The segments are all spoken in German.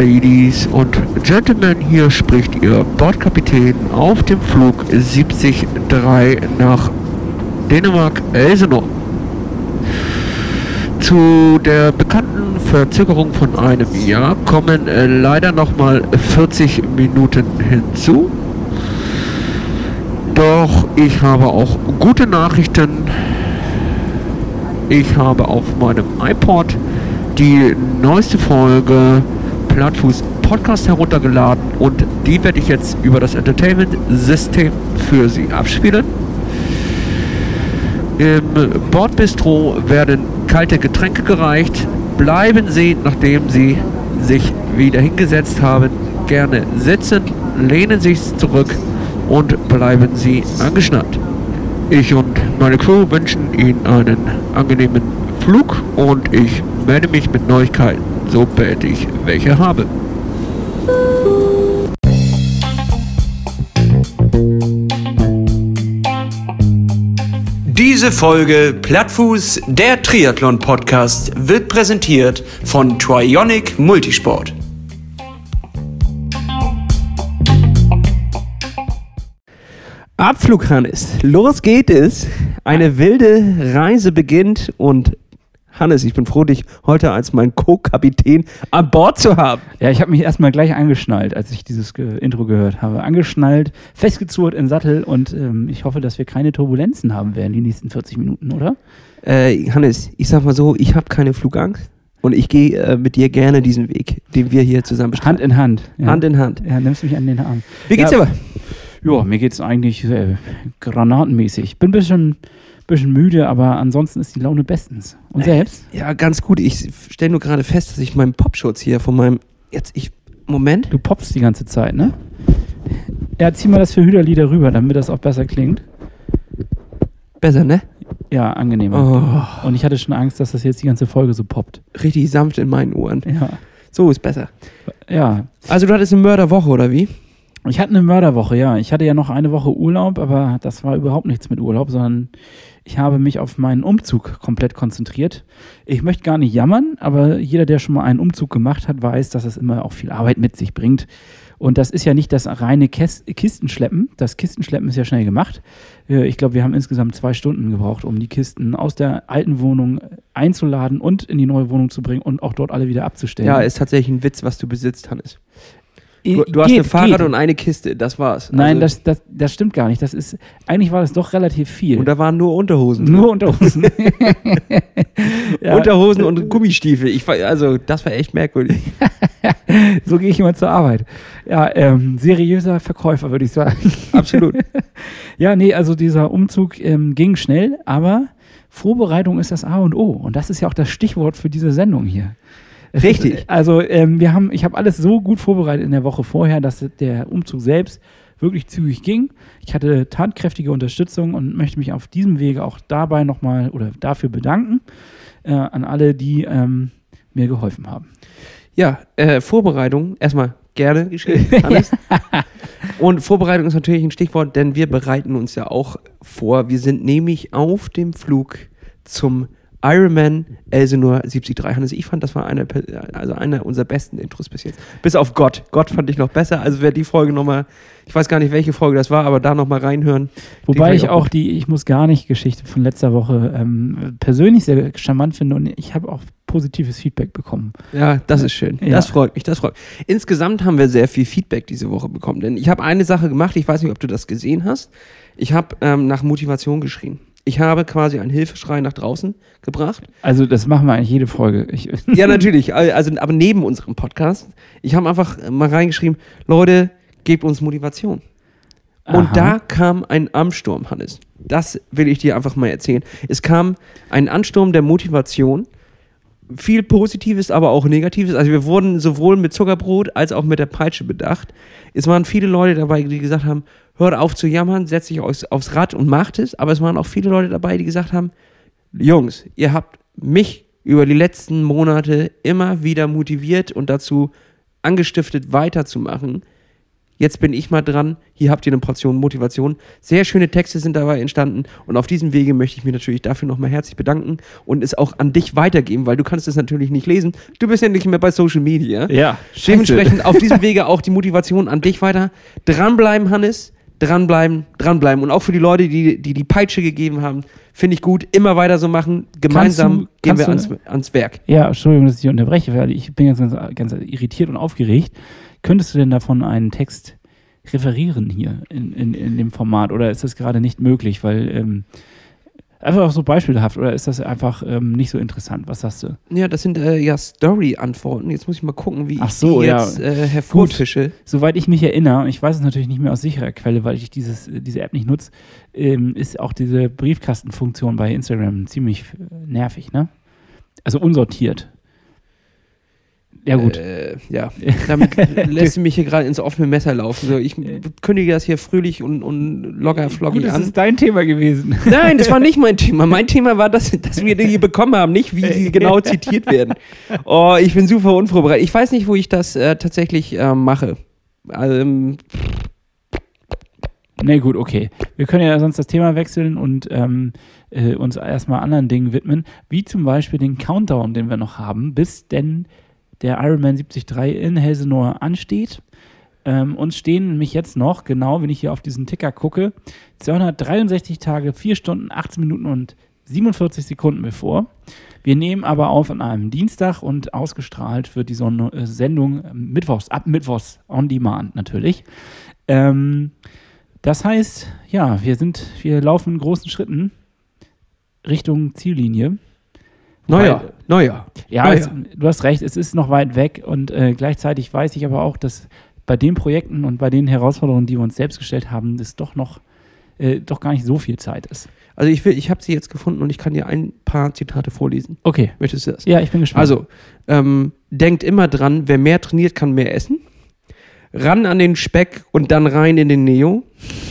Ladies und Gentlemen, hier spricht Ihr Bordkapitän auf dem Flug 73 nach Dänemark-Elsenor. Zu der bekannten Verzögerung von einem Jahr kommen äh, leider nochmal 40 Minuten hinzu. Doch ich habe auch gute Nachrichten. Ich habe auf meinem iPod die neueste Folge Plattfuß Podcast heruntergeladen und die werde ich jetzt über das Entertainment-System für Sie abspielen. Im Bordbistro werden kalte Getränke gereicht. Bleiben Sie, nachdem Sie sich wieder hingesetzt haben, gerne sitzen, lehnen Sie sich zurück und bleiben Sie angeschnallt. Ich und meine Crew wünschen Ihnen einen angenehmen Flug und ich melde mich mit Neuigkeiten, sobald ich welche habe. Diese Folge Plattfuß, der Triathlon-Podcast, wird präsentiert von Trionic Multisport. Abflug, Hannes. Los geht es. Eine wilde Reise beginnt und Hannes, ich bin froh, dich heute als mein Co-Kapitän an Bord zu haben. Ja, ich habe mich erstmal gleich angeschnallt, als ich dieses Ge Intro gehört habe. Angeschnallt, festgezurrt in Sattel und ähm, ich hoffe, dass wir keine Turbulenzen haben werden die nächsten 40 Minuten, oder? Äh, Hannes, ich sag mal so, ich habe keine Flugangst. Und ich gehe äh, mit dir gerne diesen Weg, den wir hier zusammen bestreiten. Hand in Hand. Ja. Hand in Hand. Ja, nimmst mich an den Arm. Wie geht's ja, dir aber? Ja, mir geht's eigentlich äh, granatenmäßig. Bin ein bisschen, bisschen müde, aber ansonsten ist die Laune bestens. Und selbst? Ja, ganz gut. Ich stelle nur gerade fest, dass ich meinen Popschutz hier von meinem. Jetzt, ich. Moment. Du poppst die ganze Zeit, ne? Ja, zieh mal das für Hüderlieder rüber, damit das auch besser klingt. Besser, ne? Ja, angenehmer. Oh, Und ich hatte schon Angst, dass das jetzt die ganze Folge so poppt. richtig sanft in meinen Ohren. Ja. So ist besser. Ja, Also, du hattest eine Mörderwoche, oder wie? Ich hatte eine Mörderwoche, ja. Ich hatte ja noch eine Woche Urlaub, aber das war überhaupt nichts mit Urlaub, sondern ich habe mich auf meinen Umzug komplett konzentriert. Ich möchte gar nicht jammern, aber jeder, der schon mal einen Umzug gemacht hat, weiß, dass es immer auch viel Arbeit mit sich bringt. Und das ist ja nicht das reine Kistenschleppen. Das Kistenschleppen ist ja schnell gemacht. Äh, Ich glaube, wir haben insgesamt zwei Stunden gebraucht, um die Kisten aus der alten Wohnung einzuladen und in die neue Wohnung zu bringen und auch dort alle wieder abzustellen. Ja, ist tatsächlich ein Witz, was du besitzt, Hannes. Du, Äh, du hast geht, ein Fahrrad geht. und eine Kiste, das war's. Nein, Also- das, das, das stimmt gar nicht. Das ist, eigentlich war das doch relativ viel. Und da waren nur Unterhosen. Nur Unterhosen. ja, Unterhosen und Gummistiefel. Ich, also, das war echt merkwürdig. so gehe ich immer zur Arbeit. Ja, ähm, seriöser Verkäufer, würde ich sagen. Absolut. Ja, nee, also dieser Umzug ähm, ging schnell, aber Vorbereitung ist das A und O. Und das ist ja auch das Stichwort für diese Sendung hier. Richtig. Also ähm, wir haben, ich habe alles so gut vorbereitet in der Woche vorher, dass der Umzug selbst wirklich zügig ging. Ich hatte tatkräftige Unterstützung und möchte mich auf diesem Wege auch dabei nochmal oder dafür bedanken äh, an alle, die ähm, mir geholfen haben. Ja, äh, Vorbereitung, erstmal gerne geschehen, Hannes. Und Vorbereitung ist natürlich ein Stichwort, denn wir bereiten uns ja auch vor. Wir sind nämlich auf dem Flug zum Ironman Elsenor 73. Hannes, ich fand, das war einer, also einer unserer besten Intros bis jetzt. Bis auf Gott. Gott fand ich noch besser. Also wer die Folge nochmal, ich weiß gar nicht, welche Folge das war, aber da nochmal reinhören. Wobei ich auch die Ich muss gar nicht Geschichte von letzter Woche ähm, persönlich sehr charmant finde und ich habe auch positives Feedback bekommen. Ja, das ist schön. Ja. Das freut mich, das freut mich. Insgesamt haben wir sehr viel Feedback diese Woche bekommen, denn ich habe eine Sache gemacht, ich weiß nicht, ob du das gesehen hast. Ich habe ähm, nach Motivation geschrien. Ich habe quasi einen Hilfeschrei nach draußen gebracht. Also das machen wir eigentlich jede Folge. Ich, Ja, natürlich, also aber neben unserem Podcast. Ich habe einfach mal reingeschrieben, Leute, gebt uns Motivation. Und Aha. da kam ein Ansturm, Hannes. Das will ich dir einfach mal erzählen. Es kam ein Ansturm der Motivation. Viel Positives, aber auch Negatives. Also wir wurden sowohl mit Zuckerbrot als auch mit der Peitsche bedacht. Es waren viele Leute dabei, die gesagt haben, hört auf zu jammern, setzt dich aufs, aufs Rad und macht es. Aber es waren auch viele Leute dabei, die gesagt haben, Jungs, ihr habt mich über die letzten Monate immer wieder motiviert und dazu angestiftet, weiterzumachen. Jetzt bin ich mal dran. Hier habt ihr eine Portion Motivation. Sehr schöne Texte sind dabei entstanden. Und auf diesem Wege möchte ich mich natürlich dafür nochmal herzlich bedanken und es auch an dich weitergeben, weil du kannst es natürlich nicht lesen. Du bist ja nicht mehr bei Social Media. Ja, Dementsprechend auf diesem Wege auch die Motivation an dich weiter. Dranbleiben, Hannes. Dranbleiben, dranbleiben. Und auch für die Leute, die die, die Peitsche gegeben haben, finde ich gut. Immer weiter so machen. Gemeinsam du- gehen wir kannst ans, ans Werk. Ja, Entschuldigung, dass ich unterbreche, weil ich bin ganz, ganz, ganz irritiert und aufgeregt. Könntest du denn davon einen Text referieren hier in, in, in dem Format oder ist das gerade nicht möglich? Weil ähm, einfach auch so beispielhaft oder ist das einfach ähm, nicht so interessant? Was sagst du? Ja, das sind äh, ja Story-Antworten. Jetzt muss ich mal gucken, wie ich so, die ja. jetzt äh, hervorfische. Soweit ich mich erinnere, ich weiß es natürlich nicht mehr aus sicherer Quelle, weil ich dieses, diese App nicht nutze, ähm, ist auch diese Briefkastenfunktion bei Instagram ziemlich äh, nervig, ne? Also unsortiert. Ja, gut. Äh, ja, damit lässt sie mich hier gerade ins offene Messer laufen. So, ich kündige das hier fröhlich und, und locker flockig gut, das an. ist dein Thema gewesen. Nein, das war nicht mein Thema. Mein Thema war, dass, dass wir die hier bekommen haben, nicht wie sie genau zitiert werden. Oh, ich bin super unvorbereitet. Ich weiß nicht, wo ich das äh, tatsächlich äh, mache. Ähm, Nee, gut, okay. Wir können ja sonst das Thema wechseln und ähm, äh, uns erstmal anderen Dingen widmen, wie zum Beispiel den Countdown, den wir noch haben, bis denn der Ironman 73 in Helsenor ansteht. Ähm, uns stehen nämlich jetzt noch, genau, wenn ich hier auf diesen Ticker gucke, 263 Tage, 4 Stunden, 18 Minuten und 47 Sekunden bevor. Wir nehmen aber auf an einem Dienstag und ausgestrahlt wird die Sonne, äh, Sendung mittwochs, ab mittwochs on demand natürlich. Ähm, das heißt, ja, wir sind, wir laufen in großen Schritten Richtung Ziellinie. Naja, naja. Ja, Ah, es, du hast recht, es ist noch weit weg und äh, gleichzeitig weiß ich aber auch, dass bei den Projekten und bei den Herausforderungen, die wir uns selbst gestellt haben, das doch noch äh, doch gar nicht so viel Zeit ist. Also ich will, ich habe sie jetzt gefunden und ich kann dir ein paar Zitate vorlesen. Okay. Möchtest du das? Ja, ich bin gespannt. Also, ähm, denkt immer dran, wer mehr trainiert, kann mehr essen. Ran an den Speck und dann rein in den Neo.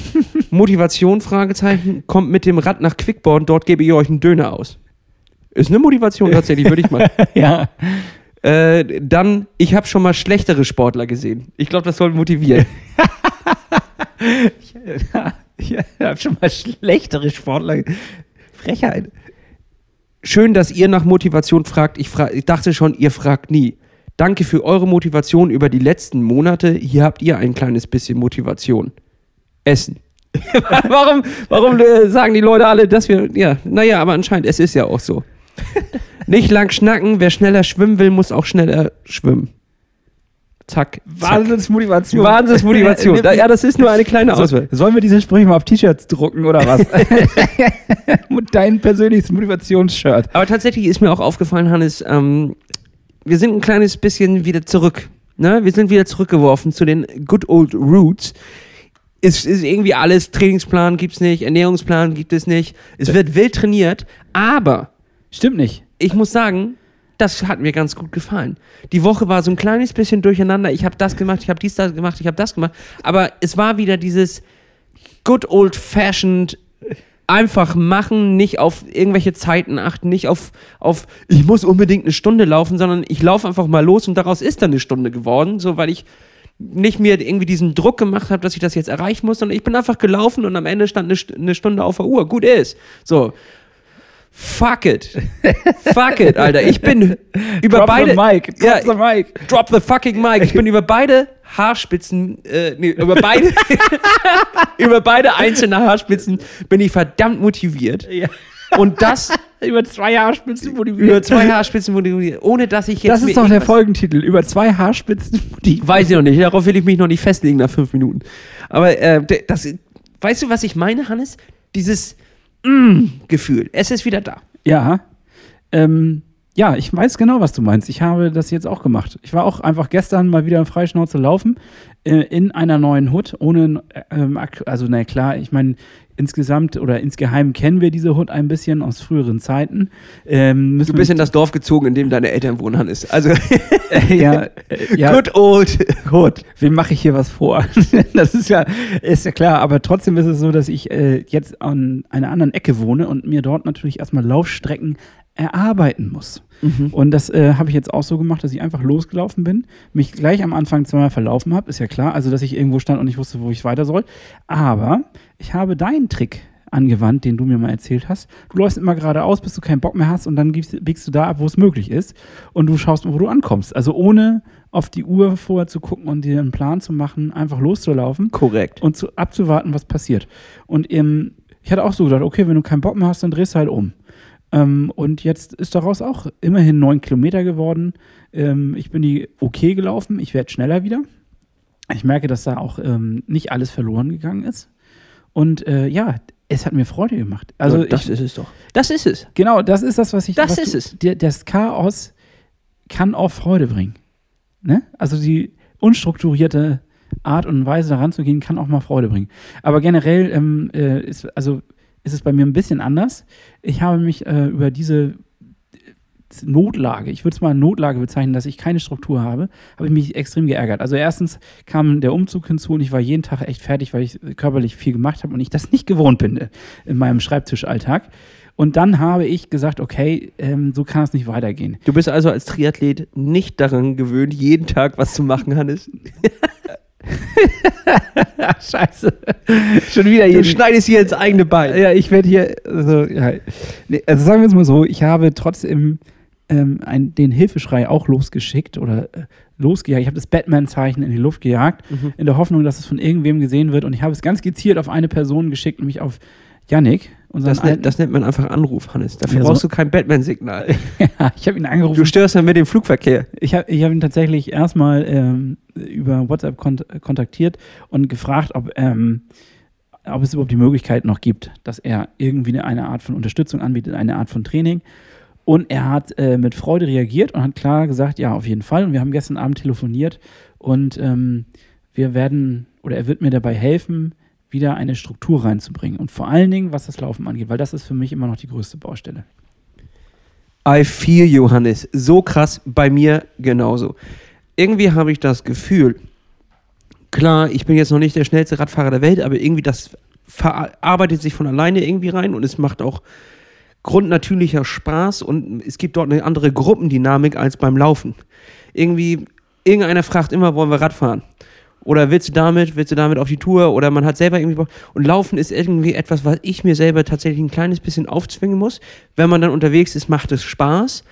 Motivation, Fragezeichen, kommt mit dem Rad nach Quickborn, dort gebe ich euch einen Döner aus. Ist eine Motivation tatsächlich, würde ich mal. ja. Äh, dann, ich habe schon mal schlechtere Sportler gesehen. Ich glaube, das soll motivieren. Ich habe schon mal schlechtere Sportler. Frechheit. Schön, dass ihr nach Motivation fragt. Ich, fra ich dachte schon, ihr fragt nie. Danke für eure Motivation über die letzten Monate. Hier habt ihr ein kleines bisschen Motivation. Essen. warum warum äh, sagen die Leute alle, dass wir. Ja, naja, aber anscheinend, es ist ja auch so. Nicht lang schnacken. Wer schneller schwimmen will, muss auch schneller schwimmen. Zack. zack. Wahnsinnsmotivation. Wahnsinnsmotivation. Ja, das ist nur eine kleine Auswahl. So, sollen wir diese Sprüche mal auf T-Shirts drucken oder was? Mit dein persönliches Motivationsshirt. Aber tatsächlich ist mir auch aufgefallen, Hannes, ähm, wir sind ein kleines bisschen wieder zurück. Ne? Wir sind wieder zurückgeworfen zu den good old roots. Es ist irgendwie alles, Trainingsplan gibt's nicht, Ernährungsplan gibt es nicht. Es wird wild trainiert, aber Stimmt nicht. ich muss sagen, das hat mir ganz gut gefallen. Die Woche war so ein kleines bisschen durcheinander. Ich habe das gemacht, ich habe dies das gemacht, ich habe das gemacht. Aber es war wieder dieses good old fashioned einfach machen, nicht auf irgendwelche Zeiten achten, nicht auf, auf ich muss unbedingt eine Stunde laufen, sondern ich laufe einfach mal los und daraus ist dann eine Stunde geworden, so weil ich nicht mir irgendwie diesen Druck gemacht habe, dass ich das jetzt erreichen muss, sondern ich bin einfach gelaufen und am Ende stand eine, eine Stunde auf der Uhr. Gut ist. So. Fuck it. Fuck it, Alter. Ich bin über Drop beide. the mic. Drop ja, the mic. Drop the fucking mic. Ich bin über beide Haarspitzen, äh, nee, über beide, über beide einzelne Haarspitzen bin ich verdammt motiviert. Ja. Und das Über zwei Haarspitzen motiviert. über zwei Haarspitzen motiviert, ohne dass ich jetzt Das ist doch der Folgentitel. Über zwei Haarspitzen motiviert. Weiß ich noch nicht. Darauf will ich mich noch nicht festlegen nach fünf Minuten. Aber äh, das, weißt du, was ich meine, Hannes? Dieses Mm-Gefühl. Es ist wieder da. Ja. Ähm, ja, ich weiß genau, was du meinst. Ich habe das jetzt auch gemacht. Ich war auch einfach gestern mal wieder in Freischnauze laufen äh, in einer neuen Hut, ohne, ähm, also na klar, ich meine, insgesamt oder insgeheim kennen wir diese Hut ein bisschen aus früheren Zeiten. Ähm, Du bist in das Dorf gezogen, in dem deine Eltern wohnen, Hannes. Also, wir, ja, äh, ja, good old Hood. wem mache ich hier was vor? das ist ja, ist ja klar, aber trotzdem ist es so, dass ich äh, jetzt an einer anderen Ecke wohne und mir dort natürlich erstmal Laufstrecken erarbeiten muss. Und das äh, habe ich jetzt auch so gemacht, dass ich einfach losgelaufen bin, mich gleich am Anfang zweimal verlaufen habe, ist ja klar, also dass ich irgendwo stand und nicht wusste, wo ich weiter soll. Aber ich habe deinen Trick angewandt, den du mir mal erzählt hast. Du läufst immer geradeaus, bis du keinen Bock mehr hast und dann gibst, biegst du da ab, wo es möglich ist und du schaust, wo du ankommst. Also ohne auf die Uhr vorher zu gucken und dir einen Plan zu machen, einfach loszulaufen Korrekt. und zu, abzuwarten, was passiert. Und ähm, ich hatte auch so gedacht, okay, wenn du keinen Bock mehr hast, dann drehst du halt um. Ähm, und jetzt ist daraus auch immerhin neun Kilometer geworden. Ähm, ich bin die okay gelaufen, ich werde schneller wieder. Ich merke, dass da auch ähm, nicht alles verloren gegangen ist. Und äh, ja, es hat mir Freude gemacht. Also Also das ich, ist es doch. Das ist es. genau, das ist das, was ich. Das was ist du, es. Der, das Chaos kann auch Freude bringen. Ne? Also die unstrukturierte Art und Weise daran zu gehen, kann auch mal Freude bringen. Aber generell ähm, äh, ist, also ist es bei mir ein bisschen anders. Ich habe mich äh, über diese Notlage, ich würde es mal Notlage bezeichnen, dass ich keine Struktur habe, habe ich mich extrem geärgert. Also erstens kam der Umzug hinzu und ich war jeden Tag echt fertig, weil ich körperlich viel gemacht habe und ich das nicht gewohnt bin äh, in meinem Schreibtischalltag. Und dann habe ich gesagt, okay, ähm, so kann es nicht weitergehen. Du bist also als Triathlet nicht daran gewöhnt, jeden Tag was zu machen, Hannes. Scheiße. Schon wieder Du jeden schneidest hier ins eigene Bein. Ja, ich werde hier, also, ja. Nee, also sagen wir es mal so, ich habe trotzdem ähm, ein, den Hilfeschrei auch losgeschickt oder äh, losgejagt. Ich habe das Batman-Zeichen in die Luft gejagt, in der Hoffnung, dass es von irgendwem gesehen wird. Und ich habe es ganz gezielt auf eine Person geschickt, nämlich auf Yannick. Das, nennt, das nennt man einfach Anruf, Hannes. Dafür Ja, brauchst so. du kein Batman-Signal. ja, ich habe ihn angerufen. Du störst dann mit dem Flugverkehr. Ich habe ich hab ihn tatsächlich erstmal ähm, über WhatsApp kont kontaktiert und gefragt, ob, ähm, ob es überhaupt die Möglichkeit noch gibt, dass er irgendwie eine, eine Art von Unterstützung anbietet, eine Art von Training. Und er hat äh, mit Freude reagiert und hat klar gesagt, ja, auf jeden Fall. Und wir haben gestern Abend telefoniert und ähm, wir werden, oder er wird mir dabei helfen, wieder eine Struktur reinzubringen. Und vor allen Dingen, was das Laufen angeht, weil das ist für mich immer noch die größte Baustelle. I feel you, Hannes. So krass bei mir genauso. Irgendwie habe ich das Gefühl, klar, ich bin jetzt noch nicht der schnellste Radfahrer der Welt, aber irgendwie das verarbeitet sich von alleine irgendwie rein und es macht auch grundnatürlicher Spaß und es gibt dort eine andere Gruppendynamik als beim Laufen. Irgendwie, irgendeiner fragt immer, wollen wir Radfahren? Oder willst du damit, willst du damit auf die Tour? Oder man hat selber irgendwie Bock. Und Laufen ist irgendwie etwas, was ich mir selber tatsächlich ein kleines bisschen aufzwingen muss. Wenn man dann unterwegs ist, macht es Spaß.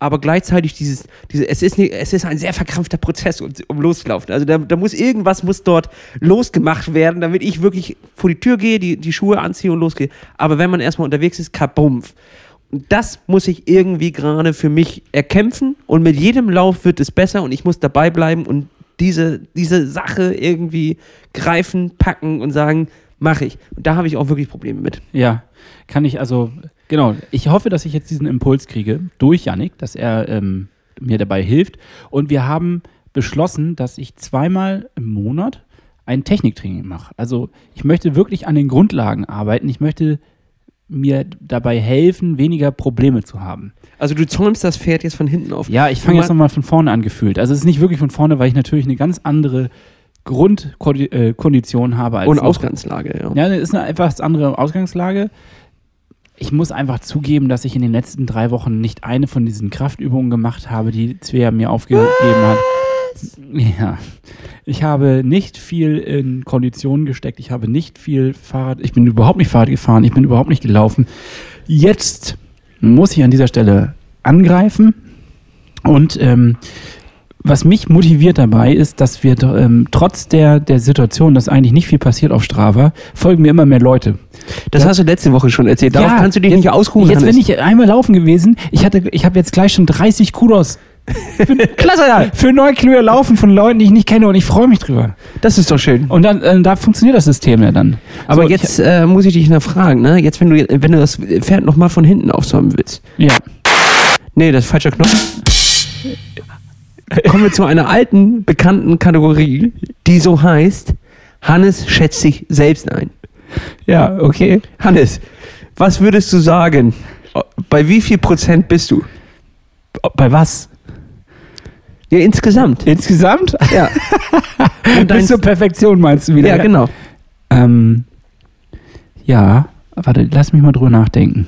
Aber gleichzeitig dieses, diese, es ist, es ist ein sehr verkrampfter Prozess, um, um loszulaufen. Also da, da muss irgendwas muss dort losgemacht werden, damit ich wirklich vor die Tür gehe, die, die Schuhe anziehe und losgehe. Aber wenn man erstmal unterwegs ist, kabumpf. Und das muss ich irgendwie gerade für mich erkämpfen. Und mit jedem Lauf wird es besser und ich muss dabei bleiben und diese, diese Sache irgendwie greifen, packen und sagen, mache ich. Und da habe ich auch wirklich Probleme mit. Ja, kann ich also, genau. Ich hoffe, dass ich jetzt diesen Impuls kriege durch Yannick, dass er ähm, mir dabei hilft. Und wir haben beschlossen, dass ich zweimal im Monat ein Techniktraining mache. Also ich möchte wirklich an den Grundlagen arbeiten. Ich möchte mir dabei helfen, weniger Probleme zu haben. Also du zäumst das Pferd jetzt von hinten auf. Ja, ich fange jetzt nochmal von vorne an gefühlt. Also es ist nicht wirklich von vorne, weil ich natürlich eine ganz andere Grundkondition habe als Und Ausgangslage, ja. ja, das ist eine etwas andere Ausgangslage. Ich muss einfach zugeben, dass ich in den letzten drei Wochen nicht eine von diesen Kraftübungen gemacht habe, die Svea mir aufgegeben hat. Ja. Ich habe nicht viel in Konditionen gesteckt. Ich habe nicht viel Fahrrad. Ich bin überhaupt nicht Fahrrad gefahren. Ich bin überhaupt nicht gelaufen. Jetzt muss ich an dieser Stelle angreifen. Und ähm, was mich motiviert dabei ist, dass wir ähm, trotz der, der Situation, dass eigentlich nicht viel passiert auf Strava, folgen mir immer mehr Leute. Das hast du letzte Woche schon erzählt. Darauf Ja, kannst du dich jetzt, nicht ausruhen. Jetzt Hannes. bin ich einmal laufen gewesen. Ich hatte, ich habe jetzt gleich schon 30 Kudos. Klasse, ja. Für Kilometer laufen von Leuten, die ich nicht kenne und ich freue mich drüber. das ist doch schön. Und dann, äh, da funktioniert das System ja dann. Aber So, jetzt äh, muss ich dich noch fragen, ne? Jetzt, wenn du, wenn du das Pferd nochmal von hinten aufsäumen willst. Ich, ja. Nee, das ist falscher Knopf. Kommen wir zu einer alten, bekannten Kategorie, die so heißt, Hannes schätzt sich selbst ein. ja, okay. Hannes, was würdest du sagen? Bei wie viel Prozent bist du? Bei was? Ja, insgesamt. Insgesamt? Ja. Bis zur Perfektion meinst du wieder? ja, genau. Ähm, ja, warte, lass mich mal drüber nachdenken.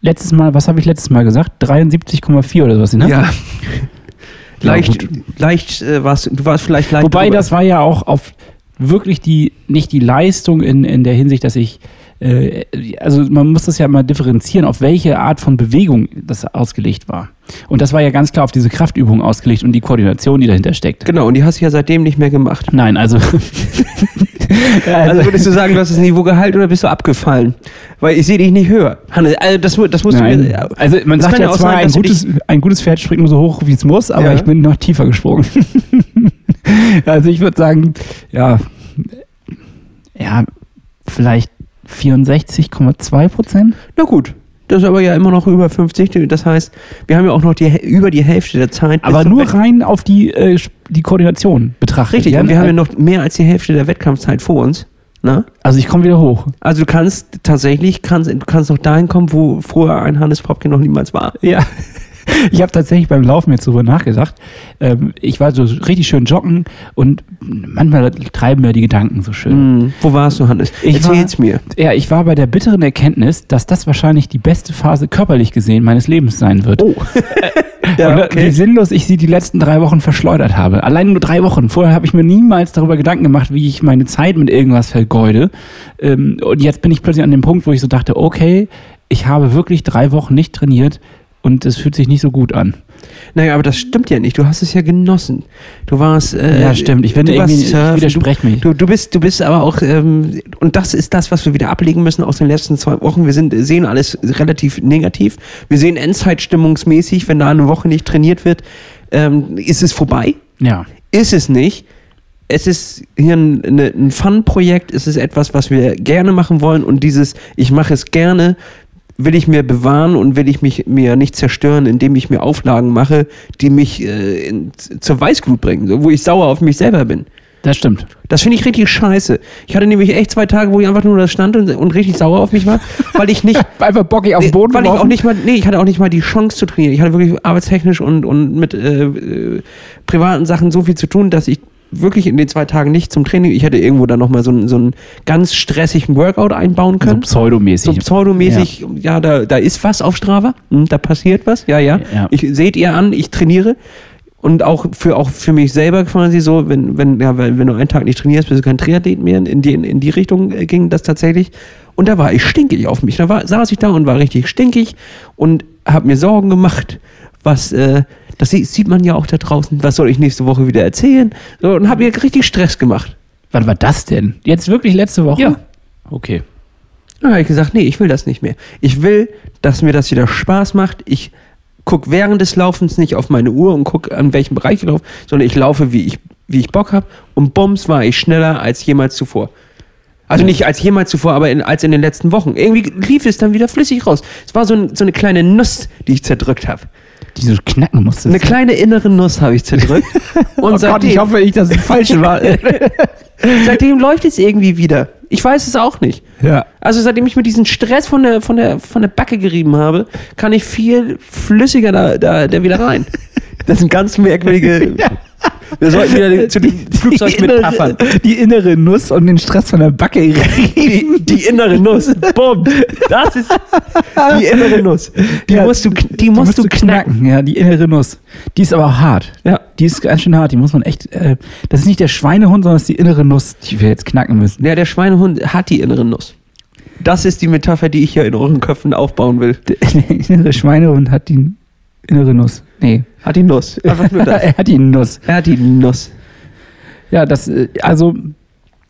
letztes Mal, was habe ich letztes Mal gesagt? 73,4 oder sowas, ne? Ja. Ja, leicht, gut. leicht äh, warst du warst vielleicht leicht. Wobei drüber. das war ja auch auf wirklich die, nicht die Leistung in, in der Hinsicht, dass ich, äh, also man muss das ja mal differenzieren, auf welche Art von Bewegung das ausgelegt war. Und das war ja ganz klar auf diese Kraftübung ausgelegt und die Koordination, die dahinter steckt. Genau, und die hast du ja seitdem nicht mehr gemacht. Nein, also. Also würdest du sagen, du hast das Niveau gehalten oder bist du abgefallen? Weil ich sehe dich nicht höher. Hannes, also das, das musst du Nein. mir. Also man sagt ja zwar, ein du gutes, ein gutes Pferd springt nur so hoch, wie es muss, aber Ja. ich bin noch tiefer gesprungen. also ich würde sagen, ja, ja, vielleicht 64,2 Prozent. Na gut. Das ist aber ja immer noch über 50. Das heißt, wir haben ja auch noch die, über die Hälfte der Zeit. Aber nur rein auf die, äh, die Koordination betrachtet. Richtig, ja? und wir haben ja noch mehr als die Hälfte der Wettkampfzeit vor uns. Na? Also ich komme wieder hoch. Also du kannst tatsächlich, kannst, du kannst noch dahin kommen, wo vorher ein Hannes Popke noch niemals war. Ja. Ich habe tatsächlich beim Laufen jetzt darüber nachgedacht. Ähm, ich war so richtig schön joggen und manchmal treiben mir die Gedanken so schön. Hm, wo warst du, Hannes? Ich Erzähl's mir. Ja, ich war bei der bitteren Erkenntnis, dass das wahrscheinlich die beste Phase körperlich gesehen meines Lebens sein wird. Oh. ja, und wie okay. sinnlos ich sie die letzten drei Wochen verschleudert habe. Allein nur drei Wochen. Vorher habe ich mir niemals darüber Gedanken gemacht, wie ich meine Zeit mit irgendwas vergeude. Ähm, und jetzt bin ich plötzlich an dem Punkt, wo ich so dachte, okay, ich habe wirklich drei Wochen nicht trainiert und es fühlt sich nicht so gut an. Naja, aber das stimmt ja nicht. Du hast es ja genossen. Du warst. Äh, Ja, stimmt. Ich finde du warst ich widerspreche mich. Du, du, bist, du bist aber auch. Ähm, und das ist das, was wir wieder ablegen müssen aus den letzten zwei Wochen. Wir sind, sehen alles relativ negativ. Wir sehen Endzeitstimmungsmäßig, wenn da eine Woche nicht trainiert wird, ähm, ist es vorbei. Ja. Ist es nicht. Es ist hier ein, ein Fun-Projekt. Es ist etwas, was wir gerne machen wollen. Und dieses, ich mache es gerne, will ich mir bewahren und will ich mich mir nicht zerstören, indem ich mir Auflagen mache, die mich äh, in, zur Weißglut bringen, so, wo ich sauer auf mich selber bin. Das stimmt. Das finde ich richtig scheiße. Ich hatte nämlich echt zwei Tage, wo ich einfach nur da stand und, und richtig sauer auf mich war, weil ich nicht Einfach bockig auf den Boden weil ich auch nicht mal, nee, ich hatte auch nicht mal die Chance zu trainieren. Ich hatte wirklich arbeitstechnisch und, und mit äh, äh, privaten Sachen so viel zu tun, dass ich wirklich in den zwei Tagen nicht zum Training, ich hätte irgendwo dann nochmal so, einen- so einen ganz stressigen Workout einbauen so können. pseudomäßig. So pseudomäßig, ja, da, da ist was auf Strava, hm, da passiert was, ja, ja. Ja. Ich seht ihr an, ich trainiere. Und auch für, auch für mich selber quasi so, wenn, wenn, ja, wenn, wenn du einen Tag nicht trainierst, bist du kein Triathlet mehr. In die, in die Richtung äh, ging das tatsächlich. Und da war ich stinkig auf mich. Da war, saß ich da und war richtig stinkig und habe mir Sorgen gemacht, was, äh, das sie- sieht man ja auch da draußen, was soll ich nächste Woche wieder erzählen? So, und habe mir richtig Stress gemacht. Wann war das denn? Jetzt wirklich letzte Woche? Ja. Okay. Da habe ich gesagt, nee, ich will das nicht mehr. Ich will, dass mir das wieder Spaß macht. Ich gucke während des Laufens nicht auf meine Uhr und gucke, an welchem Bereich ich laufe, sondern ich laufe, wie ich, wie ich Bock habe. Und bums war ich schneller als jemals zuvor. Also nicht als jemals zuvor, aber in, als in den letzten Wochen. Irgendwie lief es dann wieder flüssig raus. Es war so, ein, so eine kleine Nuss, die ich zerdrückt habe. Die so knacken musste. Eine kleine innere Nuss habe ich zerdrückt. Und oh Gott, ich hoffe nicht, dass es falsch war. seitdem läuft es irgendwie wieder. Ich weiß es auch nicht. ja. Also seitdem ich mir diesen Stress von der, von der, von der Backe gerieben habe, kann ich viel flüssiger da, da, da wieder rein. Das sind ganz merkwürdige. Wir sollten wieder zu dem Flugzeug mit Taffern. die innere Nuss und den Stress von der Backe. Die, die innere Nuss. Bumm. Das ist die innere Nuss. Die Ja, musst du, die musst du knacken. Ja, die innere Nuss. Die ist aber hart. Ja. Die ist ganz schön hart. Die muss man echt. Äh, das ist nicht der Schweinehund, sondern das ist die innere Nuss, die wir jetzt knacken müssen. Ja, der Schweinehund hat die innere Nuss. Das ist die Metapher, die ich hier in euren Köpfen aufbauen will. Der innere Schweinehund hat die innere Nuss. Nee. Hat die Nuss. Einfach nur das. er hat die Nuss. Er hat die Nuss. Ja, das, äh, also,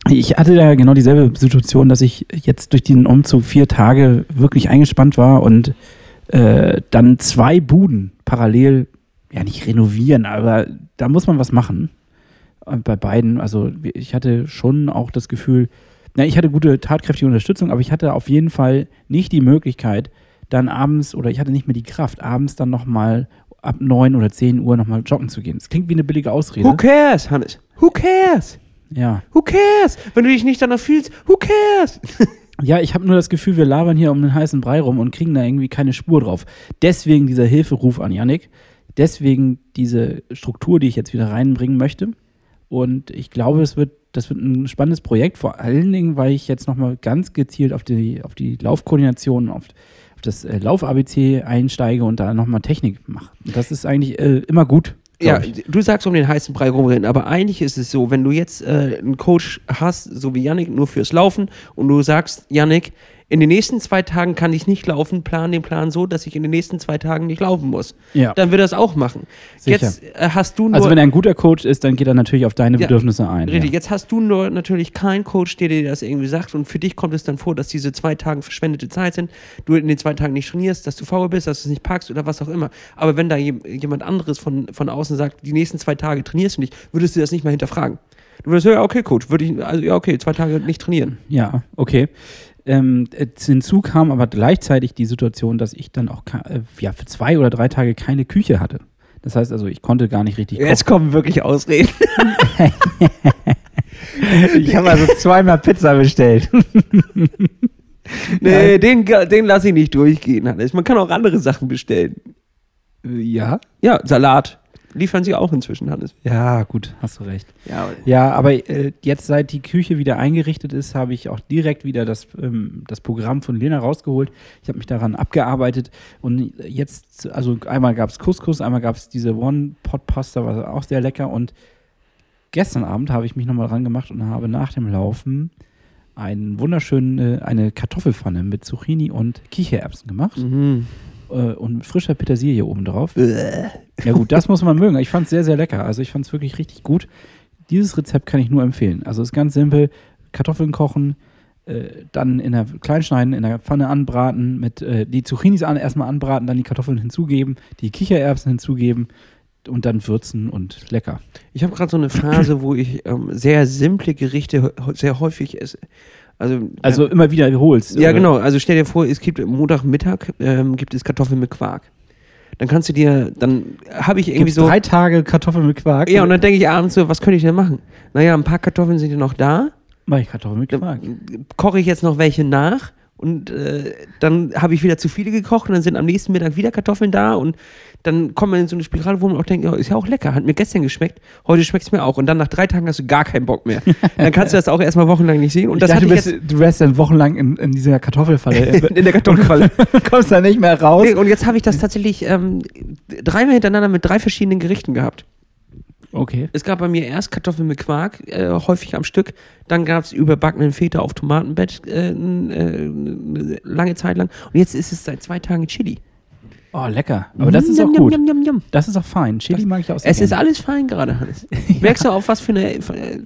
ich hatte da genau dieselbe Situation, dass ich jetzt durch den Umzug vier Tage wirklich eingespannt war und äh, dann zwei Buden parallel, ja nicht renovieren, aber da muss man was machen. Und bei beiden, also ich hatte schon auch das Gefühl, na, ich hatte gute tatkräftige Unterstützung, aber ich hatte auf jeden Fall nicht die Möglichkeit, dann abends oder ich hatte nicht mehr die Kraft, abends dann nochmal ab 9 oder 10 Uhr nochmal joggen zu gehen. Das klingt wie eine billige Ausrede. Who cares, Hannes? Who cares? Ja. Who cares? Wenn du dich nicht danach fühlst, who cares? Ja, ich habe nur das Gefühl, wir labern hier um den heißen Brei rum und kriegen da irgendwie keine Spur drauf. Deswegen dieser Hilferuf an Yannick. Deswegen diese Struktur, die ich jetzt wieder reinbringen möchte. Und ich glaube, es wird, das wird ein spannendes Projekt, vor allen Dingen, weil ich jetzt nochmal ganz gezielt auf die, auf die Laufkoordination, auf, das äh, Lauf-ABC einsteige und da nochmal Technik mache. Das ist eigentlich äh, immer gut. Ja, ich. du sagst um den heißen Brei rumrennen, aber eigentlich ist es so, wenn du jetzt äh, einen Coach hast, so wie Yannick, nur fürs Laufen und du sagst, Yannick, in den nächsten zwei Tagen kann ich nicht laufen, plan den Plan so, dass ich in den nächsten zwei Tagen nicht laufen muss. Ja. Dann wird er das auch machen. Sicher. Jetzt äh, hast du nur. Also wenn er ein guter Coach ist, dann geht er natürlich auf deine Ja, Bedürfnisse ein. Richtig, Ja. jetzt hast du nur natürlich keinen Coach, der dir das irgendwie sagt und für dich kommt es dann vor, dass diese zwei Tage verschwendete Zeit sind, du in den zwei Tagen nicht trainierst, dass du faul bist, dass du es nicht packst oder was auch immer. Aber wenn da jem- jemand anderes von, von außen sagt, die nächsten zwei Tage trainierst du nicht, würdest du das nicht mal hinterfragen. Du würdest sagen, ja, okay, Coach, würde ich, also ja, okay, zwei Tage nicht trainieren. Ja, okay. Ähm, äh, hinzu kam aber gleichzeitig die Situation, dass ich dann auch äh, ja, für zwei oder drei Tage keine Küche hatte. Das heißt also, ich konnte gar nicht richtig kochen. Jetzt kommen wirklich Ausreden. Ich habe also zweimal Pizza bestellt. Nee, den, den lasse ich nicht durchgehen, Hannes. Man kann auch andere Sachen bestellen. ja? Ja, Salat. Liefern sie auch inzwischen, Hannes. Ja, gut, hast du recht. Ja, Ja, aber äh, jetzt, seit die Küche wieder eingerichtet ist, habe ich auch direkt wieder das, ähm, das Programm von Lena rausgeholt. Ich habe mich daran abgearbeitet und jetzt, also einmal gab es Couscous, einmal gab es diese One-Pot-Pasta, war auch sehr lecker und gestern Abend habe ich mich nochmal dran gemacht und habe nach dem Laufen einen wunderschönen, äh, eine Kartoffelpfanne mit Zucchini und Kichererbsen gemacht Mhm. Äh, und frischer Petersilie obendrauf. Ja gut, das muss man mögen. Ich fand es sehr, sehr lecker. Also ich fand es wirklich richtig gut. Dieses Rezept kann ich nur empfehlen. Also es ist ganz simpel. Kartoffeln kochen, äh, dann in der klein schneiden, in der Pfanne anbraten, mit äh, die Zucchinis an, erstmal anbraten, dann die Kartoffeln hinzugeben, die Kichererbsen hinzugeben und dann würzen und lecker. Ich habe gerade so eine Phase, wo ich ähm, sehr simple Gerichte sehr häufig esse. Also, Also immer wieder wiederholst. ja, oder? genau. Also stell dir vor, es gibt Montagmittag ähm, gibt es Kartoffeln mit Quark. Dann kannst du dir, dann habe ich irgendwie Gibt's so. drei Tage Kartoffeln mit Quark. Ja, und dann denke ich abends so, was könnte ich denn machen? Naja, ein paar Kartoffeln sind ja noch da. Mach ich Kartoffeln mit Quark. koche ich jetzt noch welche nach und äh, dann habe ich wieder zu viele gekocht und dann sind am nächsten Mittag wieder Kartoffeln da und dann kommt man in so eine Spirale, wo man auch denkt, ja, ist ja auch lecker, hat mir gestern geschmeckt, heute schmeckt es mir auch und dann nach drei Tagen hast du gar keinen Bock mehr. dann kannst du das auch erstmal wochenlang nicht sehen und das ich dachte, hatte du, bist, du wärst dann wochenlang in, in dieser Kartoffelfalle. in der Kartoffelfalle. kommst da nicht mehr raus. Nee, und jetzt habe ich das tatsächlich ähm, dreimal hintereinander mit drei verschiedenen Gerichten gehabt. Okay. Es gab bei mir erst Kartoffeln mit Quark, äh, häufig am Stück. Dann gab es überbackenen Feta auf Tomatenbett äh, äh, lange Zeit lang. Und jetzt ist es seit zwei Tagen Chili. Oh, lecker. Aber das ist auch gut. Das ist auch fein. Chili mag ich auch sehr Es ist gerne. alles fein gerade, Hannes. Merkst du auf was für eine. Für, äh,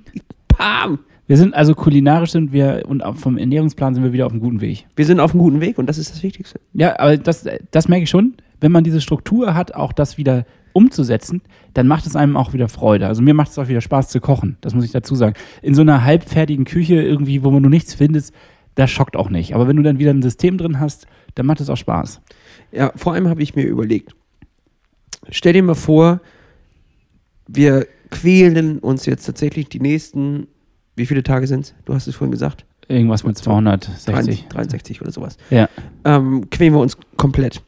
Pam! Wir sind also kulinarisch sind wir und vom Ernährungsplan sind wir wieder auf einem guten Weg. Wir sind auf einem guten Weg und das ist das Wichtigste. Ja, aber das, das merke ich schon. Wenn man diese Struktur hat, auch das wieder umzusetzen, dann macht es einem auch wieder Freude. Also mir macht es auch wieder Spaß zu kochen. Das muss ich dazu sagen. In so einer halbfertigen Küche irgendwie, wo man nur nichts findet, das schockt auch nicht. Aber wenn du dann wieder ein System drin hast, dann macht es auch Spaß. Ja, vor allem habe ich mir überlegt. Stell dir mal vor, wir quälen uns jetzt tatsächlich die nächsten. Wie viele Tage sind es? Du hast es vorhin gesagt. Irgendwas mit 260. 63 oder sowas. Ja. Ähm, quälen wir uns komplett.